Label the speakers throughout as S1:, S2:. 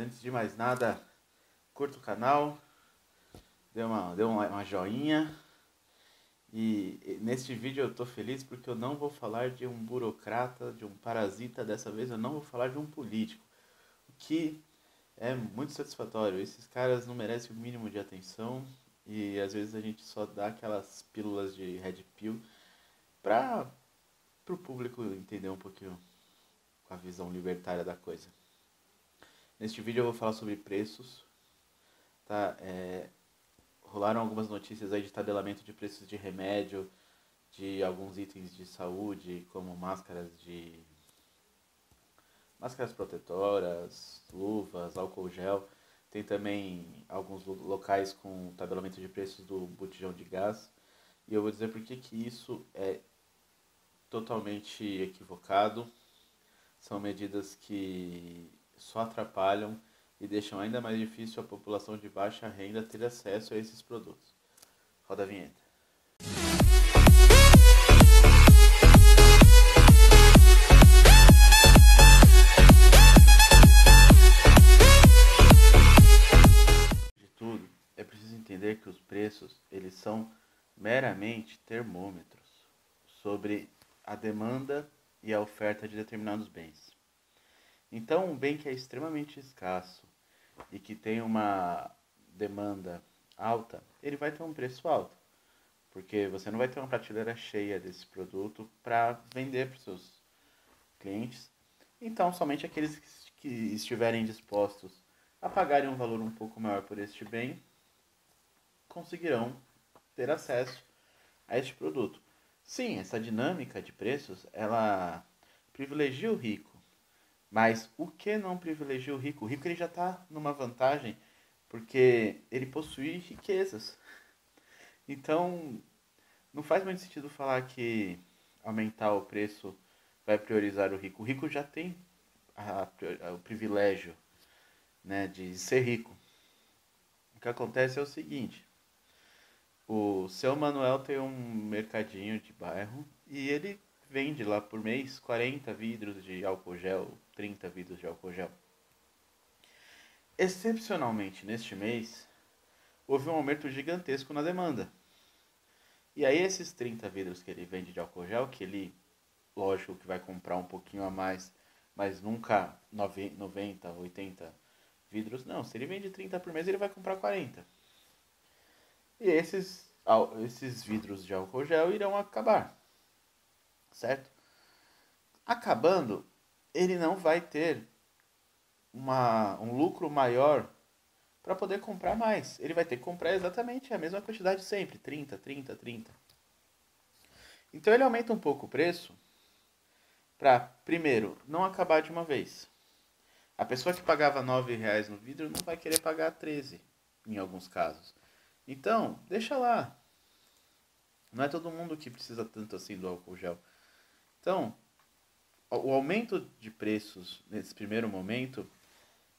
S1: antes de mais nada, curta o canal, dê uma, dê uma, uma joinha. E neste vídeo eu tô feliz porque eu não vou falar de um burocrata, de um parasita, dessa vez eu não vou falar de um político. O que é muito satisfatório. Esses caras não merecem o mínimo de atenção e às vezes a gente só dá aquelas pílulas de red pill para o público entender um pouquinho com a visão libertária da coisa. Neste vídeo eu vou falar sobre preços, tá? É, rolaram algumas notícias aí de tabelamento de preços de remédio, de alguns itens de saúde, como máscaras de máscaras protetoras, luvas, álcool gel. Tem também alguns locais com tabelamento de preços do botijão de gás. E eu vou dizer por que, que isso é totalmente equivocado. São medidas que só atrapalham e deixam ainda mais difícil a população de baixa renda ter acesso a esses produtos. Roda a vinheta. De tudo, é preciso entender que os preços, eles são meramente termômetros sobre a demanda e a oferta de determinados bens. Então, um bem que é extremamente escasso e que tem uma demanda alta, ele vai ter um preço alto. Porque você não vai ter uma prateleira cheia desse produto para vender para os seus clientes. Então, somente aqueles que estiverem dispostos a pagarem um valor um pouco maior por este bem conseguirão ter acesso a este produto. Sim, essa dinâmica de preços, ela privilegia o rico mas o que não privilegia o rico? O rico ele já está numa vantagem porque ele possui riquezas. Então, não faz muito sentido falar que aumentar o preço vai priorizar o rico. O rico já tem a, a, o privilégio né, de ser rico. O que acontece é o seguinte: o seu Manuel tem um mercadinho de bairro e ele vende lá por mês 40 vidros de álcool gel, 30 vidros de álcool gel. Excepcionalmente, neste mês, houve um aumento gigantesco na demanda. E aí esses 30 vidros que ele vende de álcool gel, que ele, lógico que vai comprar um pouquinho a mais, mas nunca 90, 80 vidros, não. Se ele vende 30 por mês, ele vai comprar 40. E esses, esses vidros de álcool gel irão acabar certo? Acabando, ele não vai ter uma, um lucro maior para poder comprar mais. Ele vai ter que comprar exatamente a mesma quantidade sempre, 30, 30, 30. Então ele aumenta um pouco o preço para, primeiro, não acabar de uma vez. A pessoa que pagava R$ reais no vidro não vai querer pagar 13 em alguns casos. Então, deixa lá. Não é todo mundo que precisa tanto assim do álcool gel. Então, o aumento de preços nesse primeiro momento,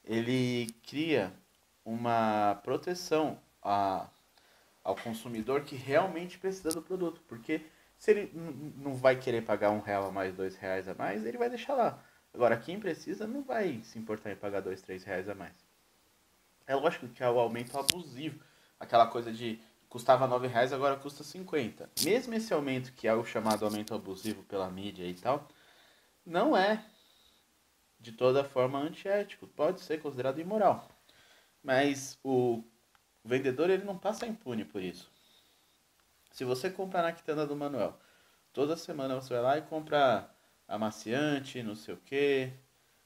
S1: ele cria uma proteção a, ao consumidor que realmente precisa do produto, porque se ele não vai querer pagar um real a mais, dois reais a mais, ele vai deixar lá. Agora, quem precisa não vai se importar em pagar dois, três reais a mais. É lógico que é o aumento abusivo, aquela coisa de custava 9 reais, agora custa 50. Mesmo esse aumento, que é o chamado aumento abusivo pela mídia e tal, não é de toda forma antiético. Pode ser considerado imoral. Mas o vendedor ele não passa impune por isso. Se você comprar na quitanda do Manuel, toda semana você vai lá e compra amaciante, não sei o que,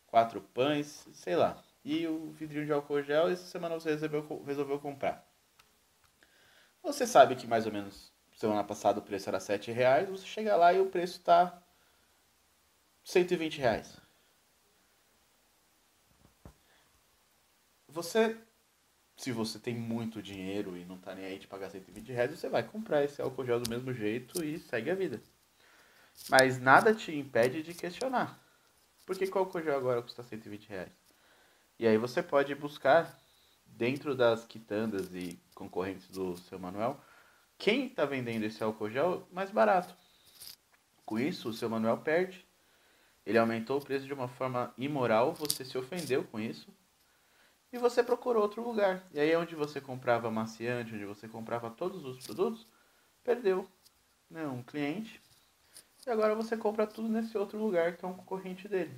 S1: quatro pães, sei lá. E o vidrinho de álcool gel, essa semana você resolveu, resolveu comprar. Você sabe que mais ou menos semana passada o preço era 7 reais, você chega lá e o preço está 120 reais. Você, se você tem muito dinheiro e não está nem aí de pagar 120 reais, você vai comprar esse álcool gel do mesmo jeito e segue a vida. Mas nada te impede de questionar. Por que, que o álcool gel agora custa 120 reais? E aí você pode buscar dentro das quitandas e concorrentes do seu Manuel, quem está vendendo esse álcool gel mais barato. Com isso, o seu Manuel perde. Ele aumentou o preço de uma forma imoral, você se ofendeu com isso. e você procurou outro lugar. E aí onde você comprava maciante, onde você comprava todos os produtos, perdeu né, um cliente. E agora você compra tudo nesse outro lugar que é um concorrente dele.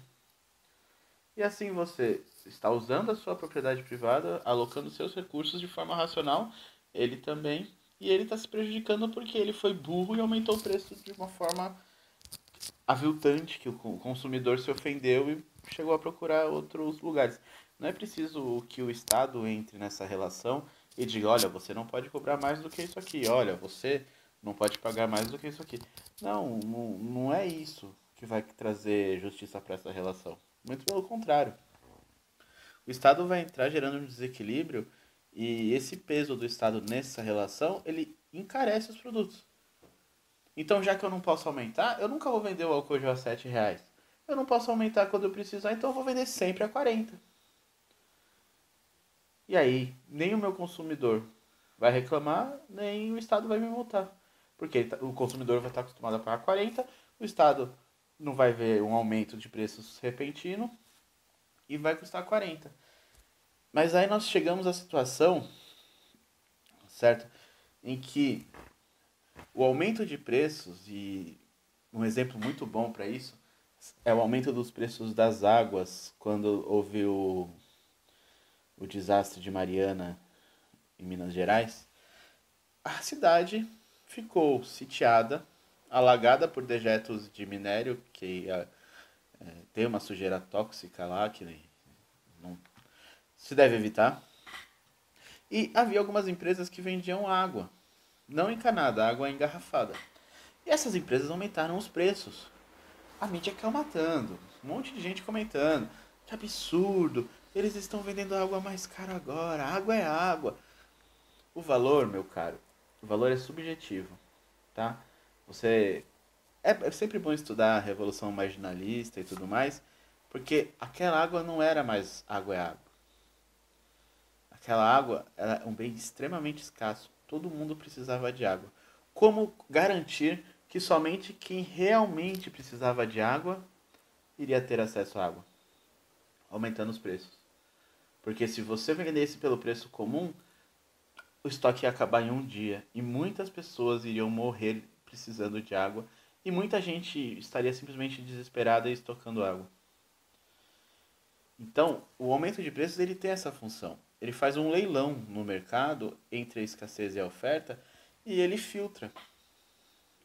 S1: E assim você está usando a sua propriedade privada, alocando seus recursos de forma racional, ele também, e ele está se prejudicando porque ele foi burro e aumentou o preço de uma forma aviltante, que o consumidor se ofendeu e chegou a procurar outros lugares. Não é preciso que o Estado entre nessa relação e diga, olha, você não pode cobrar mais do que isso aqui, olha, você não pode pagar mais do que isso aqui. Não, não, não é isso que vai trazer justiça para essa relação. Muito pelo contrário. O Estado vai entrar gerando um desequilíbrio e esse peso do Estado nessa relação, ele encarece os produtos. Então, já que eu não posso aumentar, eu nunca vou vender o álcool gel a 7 reais. Eu não posso aumentar quando eu precisar, então eu vou vender sempre a 40. E aí, nem o meu consumidor vai reclamar, nem o Estado vai me multar. Porque tá, o consumidor vai estar acostumado a pagar 40, o Estado não vai ver um aumento de preços repentino e vai custar 40. Mas aí nós chegamos à situação, certo? Em que o aumento de preços, e um exemplo muito bom para isso, é o aumento dos preços das águas quando houve o o desastre de Mariana em Minas Gerais, a cidade ficou sitiada, alagada por dejetos de minério que é, tem uma sujeira tóxica lá que não se deve evitar. E havia algumas empresas que vendiam água, não encanada, água engarrafada. E essas empresas aumentaram os preços. A mídia caiu matando, um monte de gente comentando. Que absurdo, eles estão vendendo água mais cara agora. Água é água. O valor, meu caro, o valor é subjetivo, tá? Você é, é sempre bom estudar a revolução marginalista e tudo mais, porque aquela água não era mais água é água. Aquela água era um bem extremamente escasso. Todo mundo precisava de água. Como garantir que somente quem realmente precisava de água iria ter acesso à água? Aumentando os preços. Porque se você vendesse pelo preço comum, o estoque ia acabar em um dia e muitas pessoas iriam morrer precisando de água e muita gente estaria simplesmente desesperada e estocando água. Então, o aumento de preços ele tem essa função. Ele faz um leilão no mercado entre a escassez e a oferta e ele filtra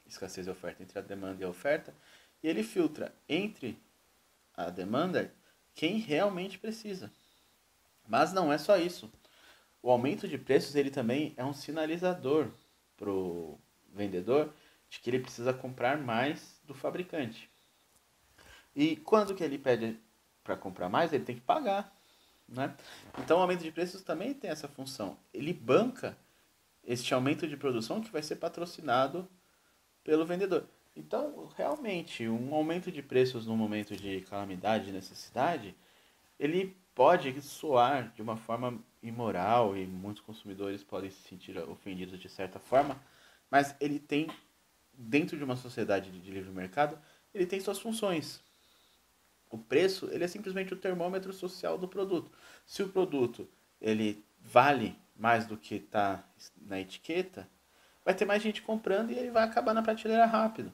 S1: escassez e oferta entre a demanda e a oferta e ele filtra entre a demanda quem realmente precisa. Mas não é só isso. O aumento de preços ele também é um sinalizador para o vendedor de que ele precisa comprar mais do fabricante. E quando que ele pede para comprar mais, ele tem que pagar. Né? Então o aumento de preços também tem essa função. Ele banca este aumento de produção que vai ser patrocinado pelo vendedor. Então, realmente, um aumento de preços no momento de calamidade, de necessidade, ele pode soar de uma forma imoral e muitos consumidores podem se sentir ofendidos de certa forma, mas ele tem, dentro de uma sociedade de livre mercado, ele tem suas funções. O preço ele é simplesmente o termômetro social do produto. Se o produto ele vale mais do que está na etiqueta, vai ter mais gente comprando e ele vai acabar na prateleira rápido.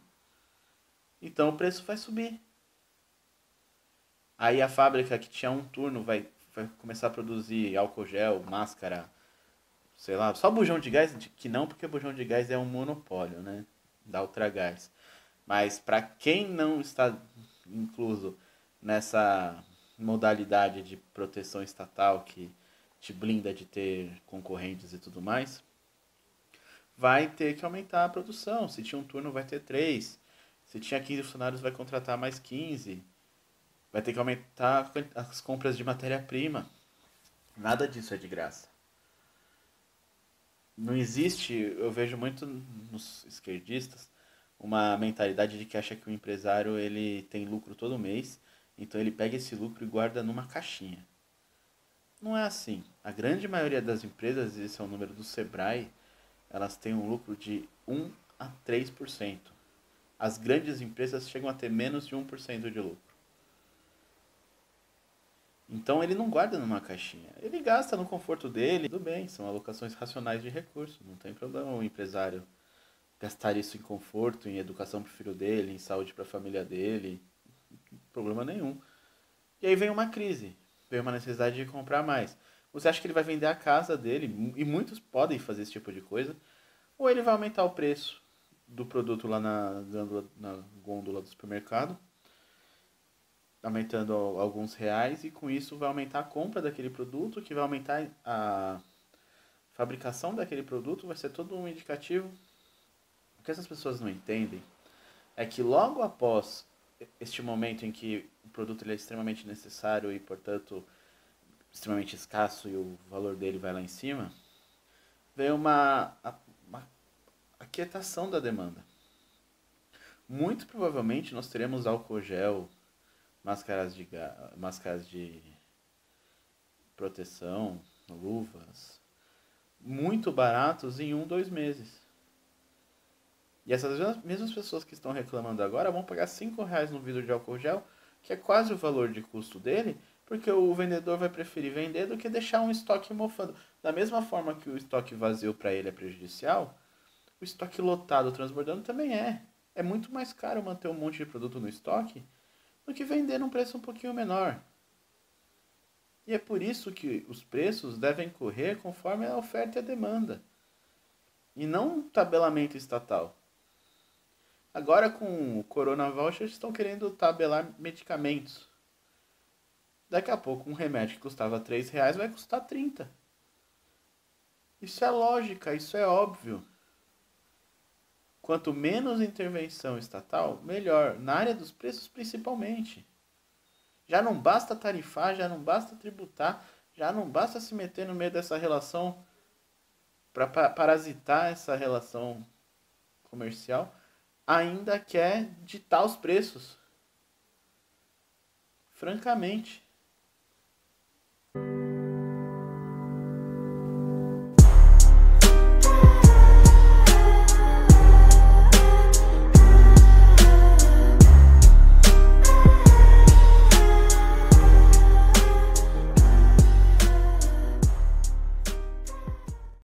S1: Então o preço vai subir. Aí a fábrica que tinha um turno vai, vai começar a produzir álcool gel, máscara, sei lá, só bujão de gás, que não, porque bujão de gás é um monopólio, né? Da Ultragás. Mas para quem não está incluso nessa modalidade de proteção estatal que te blinda de ter concorrentes e tudo mais, vai ter que aumentar a produção. Se tinha um turno, vai ter três. Se tinha 15 funcionários, vai contratar mais 15 vai ter que aumentar as compras de matéria-prima. Nada disso é de graça. Não existe, eu vejo muito nos esquerdistas, uma mentalidade de que acha que o empresário ele tem lucro todo mês, então ele pega esse lucro e guarda numa caixinha. Não é assim. A grande maioria das empresas, esse é o número do Sebrae, elas têm um lucro de 1 a 3%. As grandes empresas chegam a ter menos de 1% de lucro. Então ele não guarda numa caixinha. Ele gasta no conforto dele, tudo bem, são alocações racionais de recursos, não tem problema o empresário gastar isso em conforto, em educação para o filho dele, em saúde para a família dele, problema nenhum. E aí vem uma crise, vem uma necessidade de comprar mais. Você acha que ele vai vender a casa dele, e muitos podem fazer esse tipo de coisa, ou ele vai aumentar o preço do produto lá na, na gôndola do supermercado, aumentando alguns reais, e com isso vai aumentar a compra daquele produto, que vai aumentar a fabricação daquele produto, vai ser todo um indicativo. O que essas pessoas não entendem é que logo após este momento em que o produto ele é extremamente necessário e, portanto, extremamente escasso e o valor dele vai lá em cima, vem uma, uma aquietação da demanda. Muito provavelmente nós teremos álcool gel, máscaras de, máscaras de proteção, luvas, muito baratos em um, dois meses. E essas mesmas pessoas que estão reclamando agora vão pagar 5 reais no vidro de álcool gel, que é quase o valor de custo dele, porque o vendedor vai preferir vender do que deixar um estoque mofando. Da mesma forma que o estoque vazio para ele é prejudicial, o estoque lotado, transbordando também é. É muito mais caro manter um monte de produto no estoque do que vender num preço um pouquinho menor. E é por isso que os preços devem correr conforme a oferta e a demanda. E não um tabelamento estatal. Agora com o Corona Voucher estão querendo tabelar medicamentos. Daqui a pouco um remédio que custava 3 reais vai custar 30. Isso é lógica, isso é óbvio. Quanto menos intervenção estatal, melhor. Na área dos preços, principalmente. Já não basta tarifar, já não basta tributar, já não basta se meter no meio dessa relação para parasitar essa relação comercial ainda quer ditar os preços. Francamente.